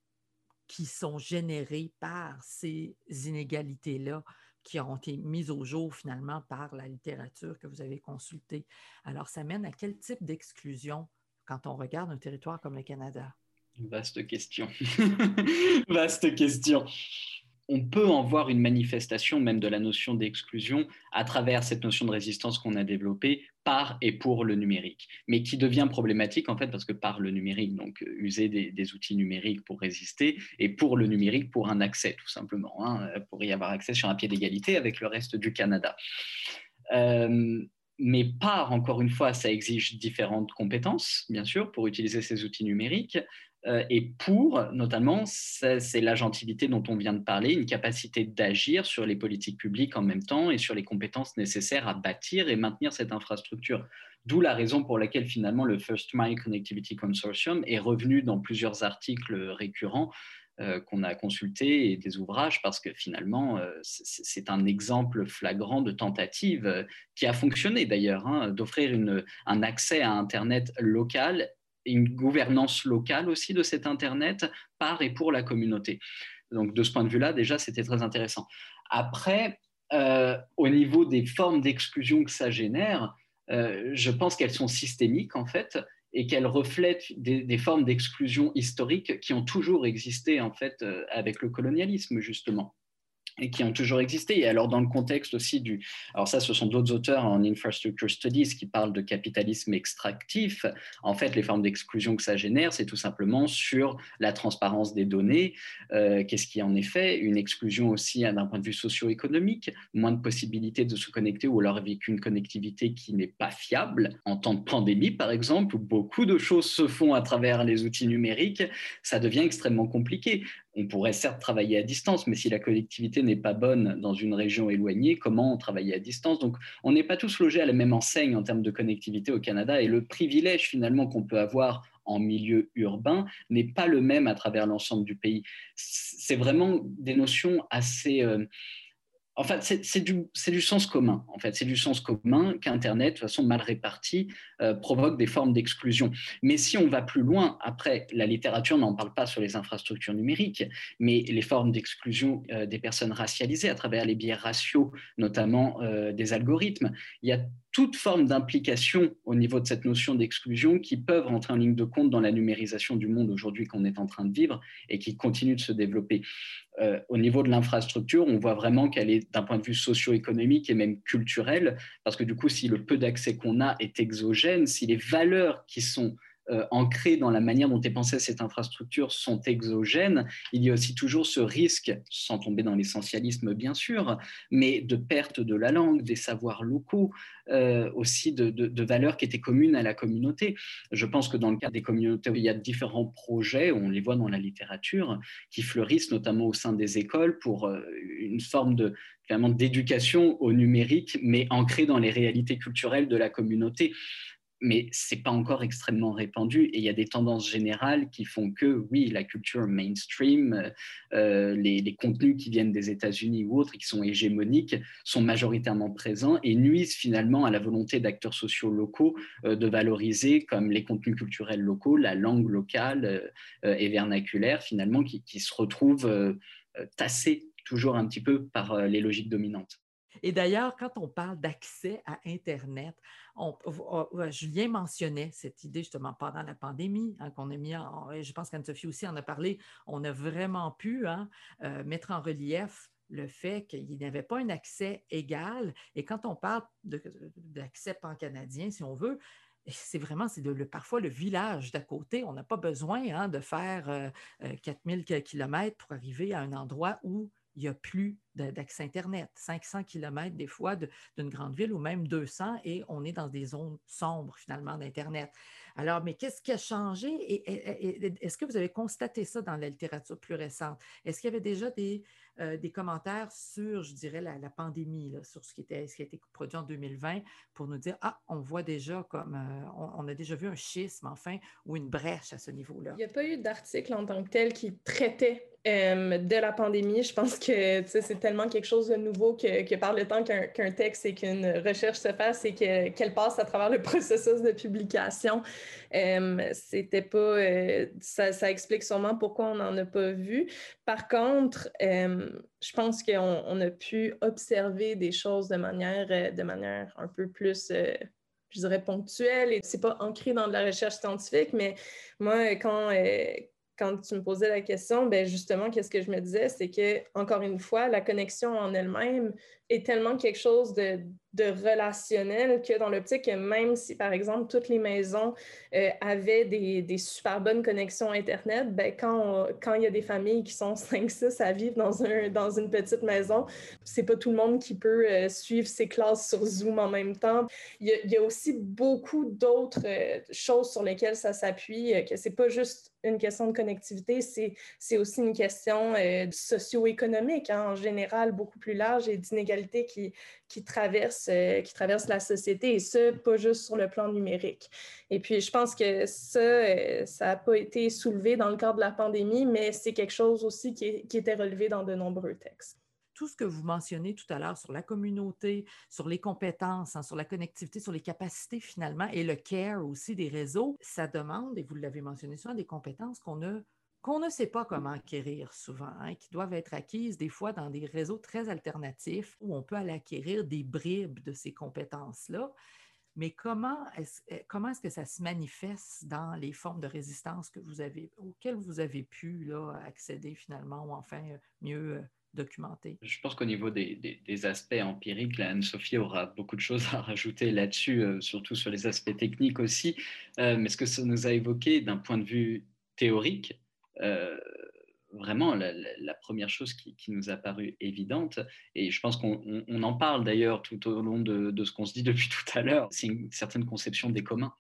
qui sont générées par ces inégalités-là qui ont été mises au jour finalement par la littérature que vous avez consultée? Alors, ça mène à quel type d'exclusion quand on regarde un territoire comme le Canada? Vaste question. Vaste question on peut en voir une manifestation même de la notion d'exclusion à travers cette notion de résistance qu'on a développée par et pour le numérique, mais qui devient problématique en fait parce que par le numérique, donc euh, user des, outils numériques pour résister, et pour le numérique pour un accès tout simplement, hein, pour y avoir accès sur un pied d'égalité avec le reste du Canada. Euh, mais par, encore une fois, ça exige différentes compétences, bien sûr, pour utiliser ces outils numériques. Euh, et pour, notamment, c'est l'agentivité dont on vient de parler, une capacité d'agir sur les politiques publiques en même temps et sur les compétences nécessaires à bâtir et maintenir cette infrastructure. D'où la raison pour laquelle finalement le First Mile Connectivity Consortium est revenu dans plusieurs articles récurrents euh, qu'on a consultés et des ouvrages parce que finalement, euh, c'est un exemple flagrant de tentative qui a fonctionné d'ailleurs, hein, d'offrir un accès à Internet local une gouvernance locale aussi de cet Internet par et pour la communauté. Donc de ce point de vue-là, déjà, c'était très intéressant. Après, euh, au niveau des formes d'exclusion que ça génère, euh, je pense qu'elles sont systémiques en fait et qu'elles reflètent des, formes d'exclusion historiques qui ont toujours existé en fait euh, avec le colonialisme justement. Et qui ont toujours existé. Et alors, dans le contexte aussi du. Alors, ça, ce sont d'autres auteurs en Infrastructure Studies qui parlent de capitalisme extractif. En fait, les formes d'exclusion que ça génère, c'est tout simplement sur la transparence des données. Euh, qu'est-ce qui en est fait Une exclusion aussi hein, d'un point de vue socio-économique, moins de possibilités de se connecter ou alors avec une connectivité qui n'est pas fiable. En temps de pandémie, par exemple, où beaucoup de choses se font à travers les outils numériques, ça devient extrêmement compliqué on pourrait certes travailler à distance, mais si la collectivité n'est pas bonne dans une région éloignée, comment travailler à distance? Donc, on n'est pas tous logés à la même enseigne en termes de connectivité au Canada, et le privilège finalement qu'on peut avoir en milieu urbain n'est pas le même à travers l'ensemble du pays. C'est vraiment des notions assez... Euh, en fait, c'est du, sens commun. En fait, c'est du sens commun qu'Internet, de façon mal répartie, euh, provoque des formes d'exclusion. Mais si on va plus loin, après, la littérature n'en parle pas sur les infrastructures numériques, mais les formes d'exclusion euh, des personnes racialisées à travers les biais raciaux, notamment euh, des algorithmes, il y a toute forme d'implication au niveau de cette notion d'exclusion qui peuvent rentrer en ligne de compte dans la numérisation du monde aujourd'hui qu'on est en train de vivre et qui continue de se développer. Euh, au niveau de l'infrastructure, on voit vraiment qu'elle est d'un point de vue socio-économique et même culturel, parce que du coup, si le peu d'accès qu'on a est exogène, si les valeurs qui sont euh, ancrées dans la manière dont est pensée cette infrastructure sont exogènes, il y a aussi toujours ce risque, sans tomber dans l'essentialisme bien sûr, mais de perte de la langue, des savoirs locaux, euh, aussi de, valeurs qui étaient communes à la communauté. Je pense que dans le cas des communautés, il y a différents projets, on les voit dans la littérature, qui fleurissent notamment au sein des écoles pour euh, une forme de d'éducation au numérique, mais ancrée dans les réalités culturelles de la communauté mais c'est pas encore extrêmement répandu et il y a des tendances générales qui font que oui la culture mainstream euh, euh, les, contenus qui viennent des États-Unis ou autres qui sont hégémoniques sont majoritairement présents et nuisent finalement à la volonté d'acteurs sociaux locaux euh, de valoriser comme les contenus culturels locaux la langue locale et vernaculaire finalement qui se retrouvent tassés toujours un petit peu par les logiques dominantes. Et d'ailleurs, quand on parle d'accès à Internet, Julien mentionnait cette idée justement pendant la pandémie hein, qu'on a mis en, je pense qu'Anne-Sophie aussi en a parlé, on a vraiment pu hein, euh, mettre en relief le fait qu'il n'y avait pas un accès égal. Et quand on parle d'accès pan-canadien, si on veut, c'est vraiment, c'est parfois le village d'à côté. On n'a pas besoin hein, de faire 4000 euh, euh, km pour arriver à un endroit où il n'y a plus d'accès Internet. 500 km des fois d'une grande ville ou même 200 et on est dans des zones sombres finalement d'Internet. Alors, mais qu'est-ce qui a changé? Et, est-ce que vous avez constaté ça dans la littérature plus récente? Est-ce qu'il y avait déjà des, euh, commentaires sur, je dirais, la, pandémie, sur ce qui, était, ce qui a été produit en 2020 pour nous dire, ah, on voit déjà comme, euh, on, a déjà vu un schisme, enfin, ou une brèche à ce niveau-là? Il n'y a pas eu d'article en tant que tel qui traitait de la pandémie. Je pense que c'est tellement quelque chose de nouveau que, par le temps qu'un texte et qu'une recherche se fasse et qu'elle passe à travers le processus de publication, c'était pas. Ça, ça, explique sûrement pourquoi on n'en a pas vu. Par contre, je pense qu'on a pu observer des choses de manière, euh, de manière un peu plus, euh, je dirais, ponctuelle. Et c'est pas ancré dans de la recherche scientifique, mais moi, quand, euh, quand tu me posais la question, ben justement, qu'est-ce que je me disais, c'est que, encore une fois, la connexion en elle-même est tellement quelque chose de, de relationnel que dans l'optique que même si, par exemple, toutes les maisons euh, avaient des, des, super bonnes connexions Internet, ben, quand, quand il y a des familles qui sont 5-6 à vivre dans, un, dans une petite maison, c'est pas tout le monde qui peut euh, suivre ses classes sur Zoom en même temps. Il y a, aussi beaucoup d'autres euh, choses sur lesquelles ça s'appuie, que c'est pas juste une question de connectivité, c'est aussi une question socio-économique hein, en général, beaucoup plus large et d'inégalité qui, qui euh, qui traverse la société, et ce, pas juste sur le plan numérique. Et puis, je pense que ça, euh, ça n'a pas été soulevé dans le cadre de la pandémie, mais c'est quelque chose aussi qui, qui était relevé dans de nombreux textes tout ce que vous mentionnez tout à l'heure sur la communauté, sur les compétences, hein, sur la connectivité, sur les capacités finalement et le care aussi des réseaux, ça demande, et vous l'avez mentionné souvent, des compétences qu'on a qu'on ne sait pas comment acquérir souvent, hein, qui doivent être acquises des fois dans des réseaux très alternatifs où on peut aller acquérir des bribes de ces compétences-là. Mais comment est-ce, eh, comment est-ce que ça se manifeste dans les formes de résistance que vous avez, auxquelles vous avez pu là, accéder finalement ou enfin mieux, documenté. Je pense qu'au niveau des, aspects empiriques, Anne-Sophie aura beaucoup de choses à rajouter là-dessus, euh, surtout sur les aspects techniques aussi. Euh, mais ce que ça nous a évoqué d'un point de vue théorique, euh, vraiment la, première chose qui, nous a paru évidente, et je pense qu'on en parle d'ailleurs tout au long de, de ce qu'on se dit depuis tout à l'heure, c'est une certaine conception des communs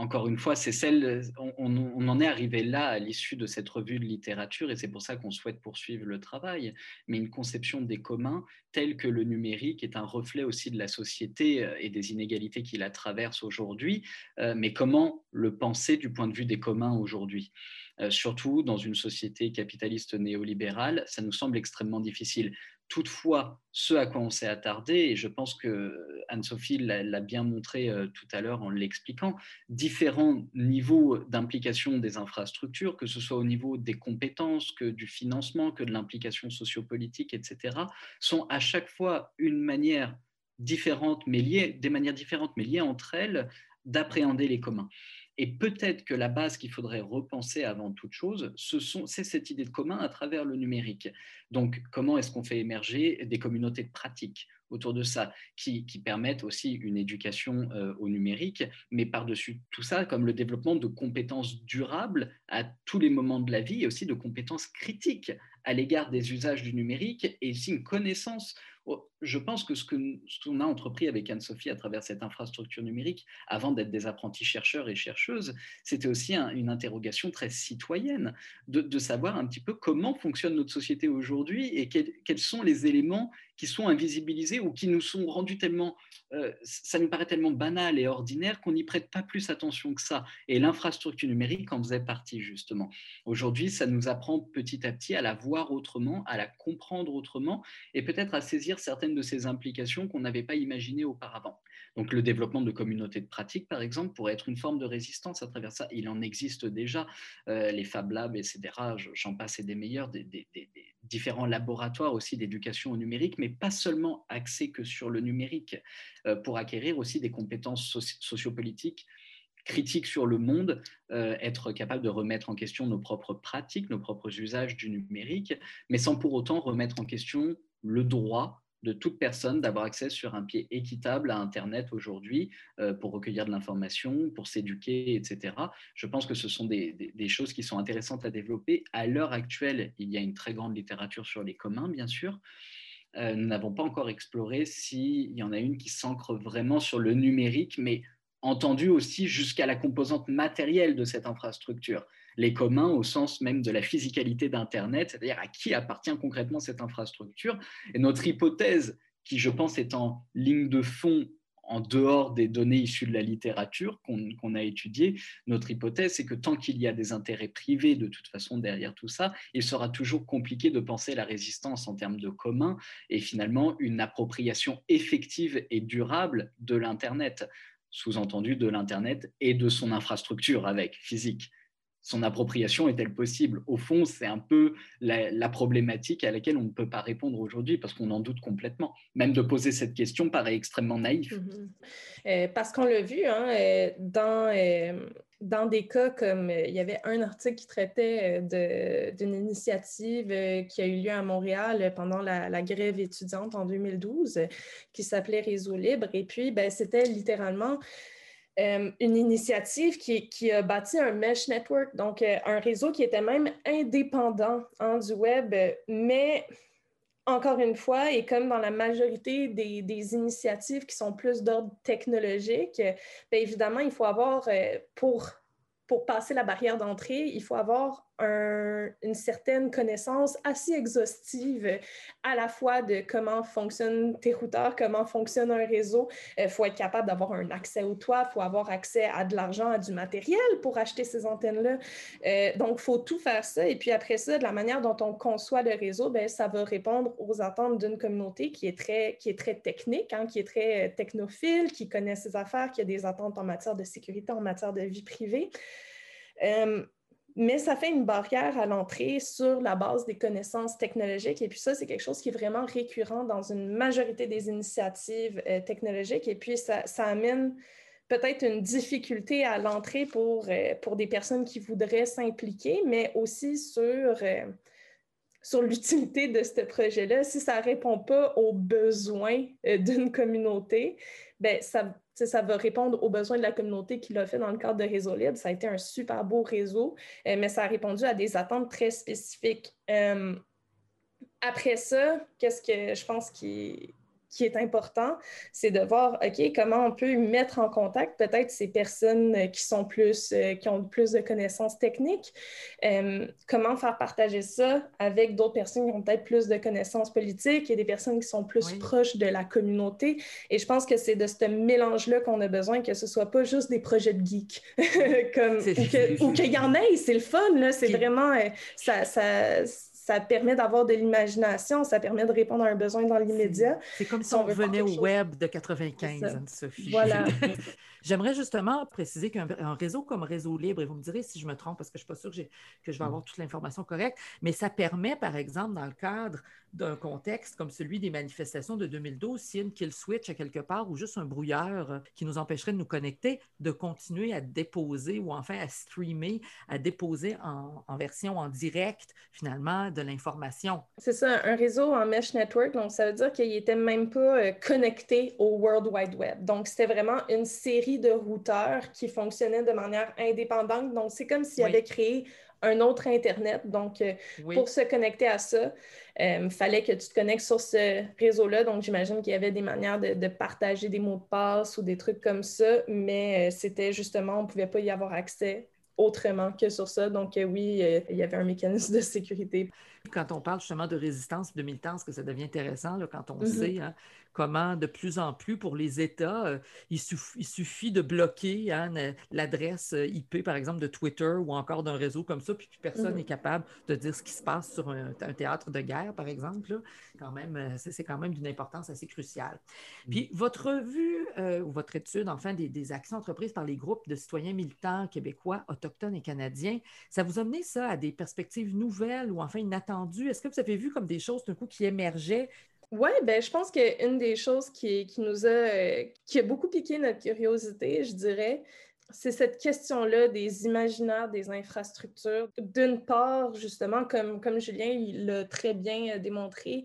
encore une fois, c'est celle, on, en est arrivé là à l'issue de cette revue de littérature et c'est pour ça qu'on souhaite poursuivre le travail, mais une conception des communs telle que le numérique est un reflet aussi de la société euh, et des inégalités qui la traversent aujourd'hui, euh, mais comment le penser du point de vue des communs aujourd'hui? Euh, Surtout dans une société capitaliste néolibérale, ça nous semble extrêmement difficile. Toutefois, ce à quoi on s'est attardé, et je pense que Anne-Sophie l'a bien montré euh, tout à l'heure en l'expliquant, différents niveaux d'implication des infrastructures, que ce soit au niveau des compétences, que du financement, que de l'implication sociopolitique, etc., sont à chaque fois une manière différente, mais liée, des manières différentes, mais liées entre elles, d'appréhender les communs. Et peut-être que la base qu'il faudrait repenser avant toute chose, c'est cette idée de commun à travers le numérique. Donc, comment est-ce qu'on fait émerger des communautés de pratique autour de ça, qui, permettent aussi une éducation euh, au numérique, mais par-dessus tout ça, comme le développement de compétences durables à tous les moments de la vie et aussi de compétences critiques à l'égard des usages du numérique et aussi une connaissance je pense que ce qu'on a entrepris avec Anne-Sophie à travers cette infrastructure numérique, avant d'être des apprentis chercheurs et chercheuses, c'était aussi une interrogation très citoyenne de, savoir un petit peu comment fonctionne notre société aujourd'hui et quels sont les éléments qui sont invisibilisés ou qui nous sont rendus tellement, euh, ça nous paraît tellement banal et ordinaire qu'on n'y prête pas plus attention que ça. Et l'infrastructure numérique en faisait partie justement. Aujourd'hui, ça nous apprend petit à petit à la voir autrement, à la comprendre autrement et peut-être à saisir certaines de ces implications qu'on n'avait pas imaginées auparavant. Donc le développement de communautés de pratique, par exemple, pourrait être une forme de résistance à travers ça. Il en existe déjà, euh, les Fab Labs, etc. J'en passe et des meilleurs, différents laboratoires aussi d'éducation au numérique, mais pas seulement axés que sur le numérique, euh, pour acquérir aussi des compétences sociopolitiques critiques sur le monde, euh, être capable de remettre en question nos propres pratiques, nos propres usages du numérique, mais sans pour autant remettre en question le droit de toute personne d'avoir accès sur un pied équitable à Internet aujourd'hui euh, pour recueillir de l'information, pour s'éduquer, etc. Je pense que ce sont des, choses qui sont intéressantes à développer. À l'heure actuelle, il y a une très grande littérature sur les communs, bien sûr. Euh, nous n'avons pas encore exploré s'il y en a une qui s'ancre vraiment sur le numérique, mais entendu aussi jusqu'à la composante matérielle de cette infrastructure les communs au sens même de la physicalité d'Internet, c'est-à-dire à qui appartient concrètement cette infrastructure. Et notre hypothèse, qui je pense est en ligne de fond en dehors des données issues de la littérature qu'on a étudiées, notre hypothèse, c'est que tant qu'il y a des intérêts privés de toute façon derrière tout ça, il sera toujours compliqué de penser la résistance en termes de commun et finalement une appropriation effective et durable de l'Internet, sous-entendu de l'Internet et de son infrastructure avec physique son appropriation est-elle possible? Au fond, c'est un peu la, problématique à laquelle on ne peut pas répondre aujourd'hui parce qu'on en doute complètement. Même de poser cette question paraît extrêmement naïf. Mm-hmm. Euh, parce qu'on l'a vu, hein, euh, dans, euh, dans des cas comme il y avait un article qui traitait d'une initiative qui a eu lieu à Montréal pendant la, la grève étudiante en 2012 qui s'appelait Réseau libre. Et puis, ben, c'était littéralement euh, une initiative qui, a bâti un mesh network, donc euh, un réseau qui était même indépendant hein, du web, mais encore une fois, et comme dans la majorité des, initiatives qui sont plus d'ordre technologique, bien évidemment, il faut avoir, euh, pour, pour passer la barrière d'entrée, il faut avoir une certaine connaissance assez exhaustive à la fois de comment fonctionnent tes routeurs, comment fonctionne un réseau. Il faut être capable d'avoir un accès au toit, il faut avoir accès à de l'argent, à du matériel pour acheter ces antennes-là. Euh, donc, il faut tout faire ça. Et puis après ça, de la manière dont on conçoit le réseau, bien, ça va répondre aux attentes d'une communauté qui est très, qui est très technique, hein, qui est très technophile, qui connaît ses affaires, qui a des attentes en matière de sécurité, en matière de vie privée. Euh, mais ça fait une barrière à l'entrée sur la base des connaissances technologiques. Et puis ça, c'est quelque chose qui est vraiment récurrent dans une majorité des initiatives euh, technologiques. Et puis ça, amène peut-être une difficulté à l'entrée pour, euh, pour des personnes qui voudraient s'impliquer, mais aussi sur... Euh, sur l'utilité de ce projet-là. Si ça ne répond pas aux besoins d'une communauté, ben ça, ça va répondre aux besoins de la communauté qui l'a fait dans le cadre de Réseau Libre. Ça a été un super beau réseau, euh, mais ça a répondu à des attentes très spécifiques. Euh, après ça, qu'est-ce que je pense qui, qui est important, c'est de voir, OK, comment on peut mettre en contact peut-être ces personnes euh, qui sont plus, euh, qui ont plus de connaissances techniques, euh, comment faire partager ça avec d'autres personnes qui ont peut-être plus de connaissances politiques et des personnes qui sont plus proches de la communauté. Et je pense que c'est de ce mélange-là qu'on a besoin, que ce soit pas juste des projets de geeks, comme, ou qu'il y en ait, c'est le fun, là, c'est vraiment, ça, ça ça permet d'avoir de l'imagination, ça permet de répondre à un besoin dans l'immédiat. C'est comme si on, revenait au web de 95, Anne-Sophie. Voilà. J'aimerais justement préciser qu'un réseau comme Réseau Libre, et vous me direz si je me trompe parce que je ne suis pas sûre que, que je vais mm. avoir toute l'information correcte, mais ça permet, par exemple, dans le cadre d'un contexte comme celui des manifestations de 2012, s'il y a une kill switch à quelque part ou juste un brouilleur euh, qui nous empêcherait de nous connecter, de continuer à déposer ou enfin à streamer, à déposer en, version en direct, finalement, de l'information. C'est ça, un réseau en mesh network, donc ça veut dire qu'il n'était même pas euh, connecté au World Wide Web. Donc, c'était vraiment une série de routeurs qui fonctionnaient de manière indépendante. Donc, c'est comme s'il avait créé un autre Internet. Donc, euh, pour se connecter à ça, il euh, fallait que tu te connectes sur ce réseau-là. Donc, j'imagine qu'il y avait des manières de, partager des mots de passe ou des trucs comme ça, mais euh, c'était justement, on ne pouvait pas y avoir accès autrement que sur ça. Donc, oui, il y avait un mécanisme de sécurité. Quand on parle justement de résistance, de militance, que ça devient intéressant quand on mm-hmm. sait hein, comment de plus en plus pour les États, euh, il, suffit de bloquer hein, l'adresse euh, IP, par exemple, de Twitter ou encore d'un réseau comme ça, puis personne n'est mm-hmm. capable de dire ce qui se passe sur un, théâtre de guerre, par exemple. Quand même, euh, c'est quand même d'une importance assez cruciale. Mm. Puis votre revue ou votre étude, enfin, des, des, actions entreprises par les groupes de citoyens militants québécois, autochtones et canadiens, ça vous a mené ça à des perspectives nouvelles ou enfin Est-ce que vous avez vu comme des choses d'un coup qui émergeaient? Oui, ben, je pense qu'une des choses qui, qui nous a, euh, qui a beaucoup piqué notre curiosité, je dirais, c'est cette question-là des imaginaires des infrastructures. D'une part, justement, comme, comme Julien l'a très bien démontré,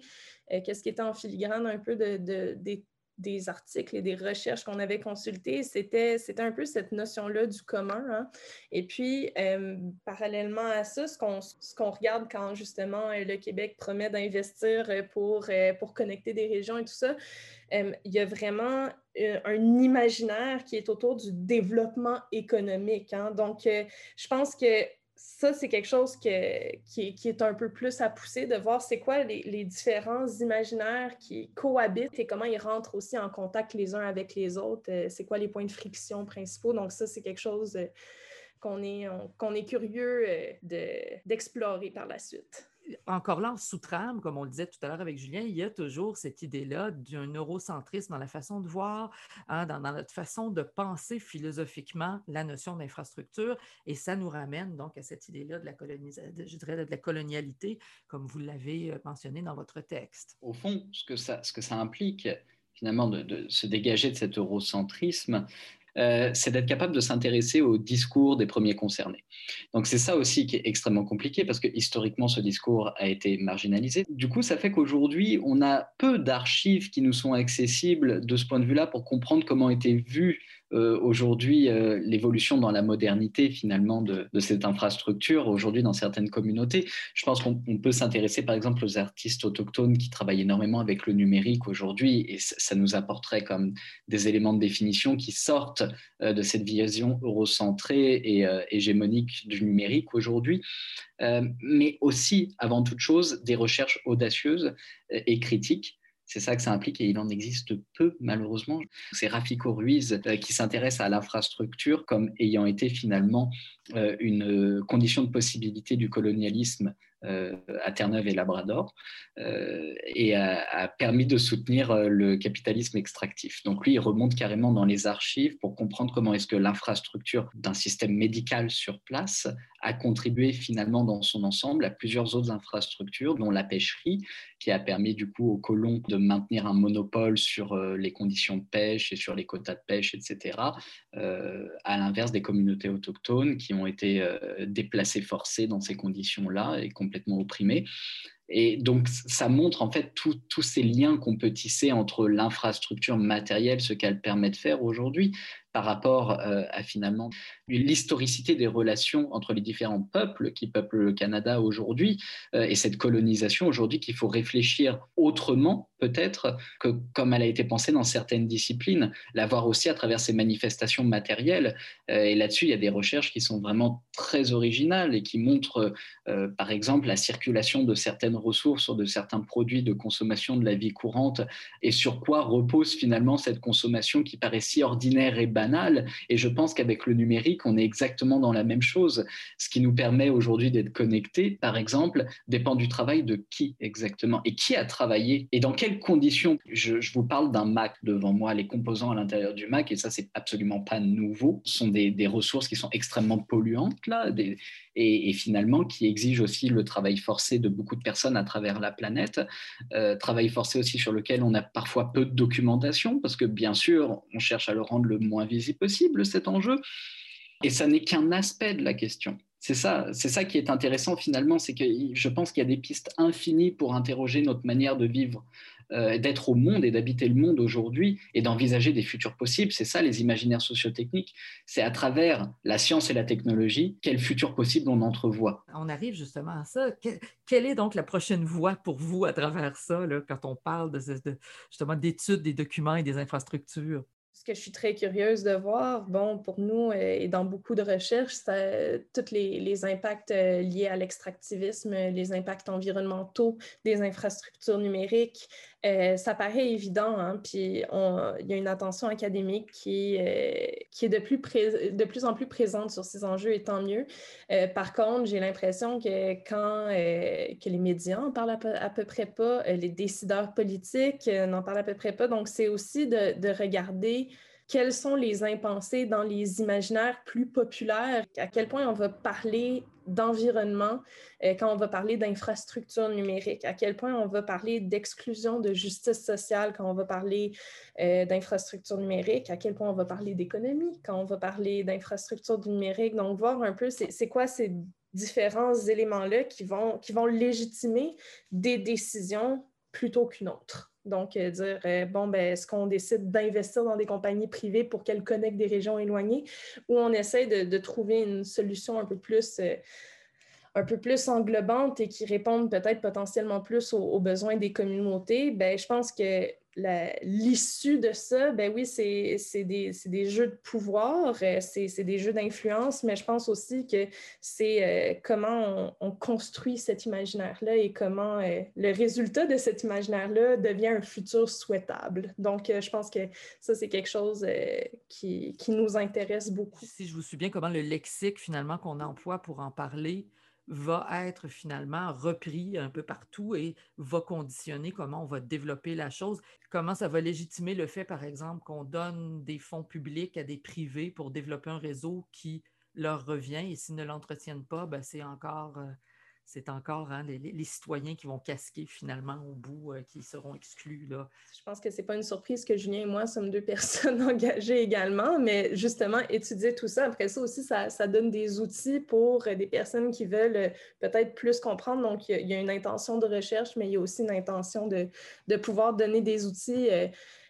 euh, qu'est-ce qui était en filigrane un peu de, de, des des articles et des recherches qu'on avait consultées, c'était, c'était un peu cette notion-là du commun. Hein. Et puis, euh, parallèlement à ça, ce qu'on, ce qu'on regarde quand justement euh, le Québec promet d'investir euh, pour, pour connecter des régions et tout ça, il y a vraiment un imaginaire qui est autour du développement économique. Hein. Donc, je pense que ça, c'est quelque chose qui, est, un peu plus à pousser, de voir c'est quoi les, différents imaginaires qui cohabitent et comment ils rentrent aussi en contact les uns avec les autres. Euh, c'est quoi les points de friction principaux? Donc ça, c'est quelque chose euh, qu'on est, qu'on est curieux euh, d'explorer par la suite encore là, en sous-trame, comme on le disait tout à l'heure avec Julien, il y a toujours cette idée-là d'un eurocentrisme dans la façon de voir, hein, dans, notre façon de penser philosophiquement la notion d'infrastructure. Et ça nous ramène donc à cette idée-là de la de la colonialité, comme vous l'avez euh, mentionné dans votre texte. Au fond, ce que ça, implique, finalement, de se dégager de cet eurocentrisme, euh, c'est d'être capable de s'intéresser au discours des premiers concernés. Donc c'est ça aussi qui est extrêmement compliqué parce que historiquement ce discours a été marginalisé. Du coup, ça fait qu'aujourd'hui, on a peu d'archives qui nous sont accessibles de ce point de vue-là pour comprendre comment était vu euh, aujourd'hui euh, l'évolution dans la modernité finalement de, cette infrastructure aujourd'hui dans certaines communautés. Je pense qu'on peut s'intéresser par exemple aux artistes autochtones qui travaillent énormément avec le numérique aujourd'hui et ça nous apporterait comme des éléments de définition qui sortent euh, de cette vision eurocentrée et hégémonique du numérique aujourd'hui. mais aussi, avant toute chose, des recherches audacieuses et critiques c'est ça que ça implique et il en existe peu, malheureusement. C'est Rafiko Ruiz euh, qui s'intéresse à l'infrastructure comme ayant été finalement euh, une condition de possibilité du colonialisme euh, à Terre-Neuve et Labrador, euh, et a, permis de soutenir euh, le capitalisme extractif. Donc lui, il remonte carrément dans les archives pour comprendre comment est-ce que l'infrastructure d'un système médical sur place a contribué finalement dans son ensemble à plusieurs autres infrastructures, dont la pêcherie, qui a permis du coup aux colons de maintenir un monopole sur les conditions de pêche et sur les quotas de pêche, etc., à l'inverse des communautés autochtones qui ont été déplacées forcées dans ces conditions-là et complètement opprimés. Et donc, ça montre en fait tous ces liens qu'on peut tisser entre l'infrastructure matérielle, ce qu'elle permet de faire aujourd'hui, par rapport euh, à finalement l'historicité des relations entre les différents peuples qui peuplent le Canada aujourd'hui euh, et cette colonisation aujourd'hui qu'il faut réfléchir autrement peut-être que comme elle a été pensée dans certaines disciplines, la voir aussi à travers ces manifestations matérielles. Euh, et là-dessus, il y a des recherches qui sont vraiment très originales et qui montrent, par exemple, la circulation de certaines ressources sur de certains produits de consommation de la vie courante et sur quoi repose finalement cette consommation qui paraît si ordinaire et banale et je pense qu'avec le numérique, on est exactement dans la même chose. Ce qui nous permet aujourd'hui d'être connectés, par exemple, dépend du travail de qui exactement et qui a travaillé et dans quelles conditions. Je, vous parle d'un Mac devant moi, les composants à l'intérieur du Mac, et ça, c'est absolument pas nouveau. Ce sont des, ressources qui sont extrêmement polluantes, là, et, finalement qui exigent aussi le travail forcé de beaucoup de personnes à travers la planète. Euh, travail forcé aussi sur lequel on a parfois peu de documentation, parce que bien sûr, on cherche à le rendre le moins visible possible, cet enjeu. Et ça n'est qu'un aspect de la question. C'est ça, c'est ça qui est intéressant finalement, c'est que je pense qu'il y a des pistes infinies pour interroger notre manière de vivre, euh, d'être au monde et d'habiter le monde aujourd'hui et d'envisager des futurs possibles. C'est ça les imaginaires sociotechniques. C'est à travers la science et la technologie quel futur possible on entrevoit. On arrive justement à ça. quelle est donc la prochaine voie pour vous à travers ça, quand on parle de, justement d'études des documents et des infrastructures? ce que je suis très curieuse de voir, bon, pour nous et dans beaucoup de recherches, c'est tous les, les, impacts euh, liés à l'extractivisme, les impacts environnementaux des infrastructures numériques, euh, ça paraît évident, hein, puis il y a une attention académique qui, est de plus, en plus présente sur ces enjeux, et tant mieux. par contre, j'ai l'impression que quand que les médias n'en parlent à peu, près pas, les décideurs politiques n'en parlent à peu près pas, donc c'est aussi de, de regarder quels sont les impensés dans les imaginaires plus populaires, à quel point on va parler d'environnement euh, quand on va parler d'infrastructure numérique, à quel point on va parler d'exclusion de justice sociale quand on va parler euh, d'infrastructure numérique, à quel point on va parler d'économie quand on va parler d'infrastructure numérique. Donc, voir un peu c'est quoi ces différents éléments-là qui vont, qui vont légitimer des décisions plutôt qu'une autre? Donc, euh, dire, euh, bon, ben, est-ce qu'on décide d'investir dans des compagnies privées pour qu'elles connectent des régions éloignées ou on essaie de, trouver une solution un peu plus... Euh, un peu plus englobante et qui réponde peut-être potentiellement plus aux, besoins des communautés, ben, je pense que l'issue de ça, ben oui, c'est des, des, jeux de pouvoir, euh, c'est des jeux d'influence, mais je pense aussi que c'est euh, comment on, construit cet imaginaire-là et comment euh, le résultat de cet imaginaire-là devient un futur souhaitable. Donc, je pense que ça, c'est quelque chose qui, qui, nous intéresse beaucoup. Si je vous suis bien, comment le lexique finalement qu'on emploie pour en parler va être finalement repris un peu partout et va conditionner comment on va développer la chose, comment ça va légitimer le fait, par exemple, qu'on donne des fonds publics à des privés pour développer un réseau qui leur revient et s'ils ne l'entretiennent pas, ben, c'est encore... Euh, c'est encore hein, les, citoyens qui vont casquer finalement au bout, euh, qui seront exclus. Là. Je pense que ce n'est pas une surprise que Julien et moi sommes deux personnes engagées également, mais justement, étudier tout ça, après ça aussi, ça, donne des outils pour euh, des personnes qui veulent euh, peut-être plus comprendre. Donc, il y, a une intention de recherche, mais il y a aussi une intention de, pouvoir donner des outils.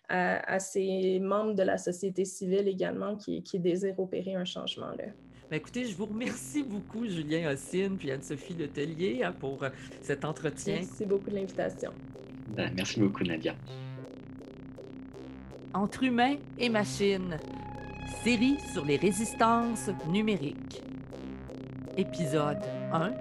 à, ces membres de la société civile également qui, qui désirent opérer un changement. Là. Ben, écoutez, je vous remercie beaucoup, Julien Ossine puis Anne-Sophie Letellier, hein, pour euh, cet entretien. Merci beaucoup de l'invitation. Ben, merci beaucoup, Nadia. Entre humains et machines, série sur les résistances numériques. Épisode 1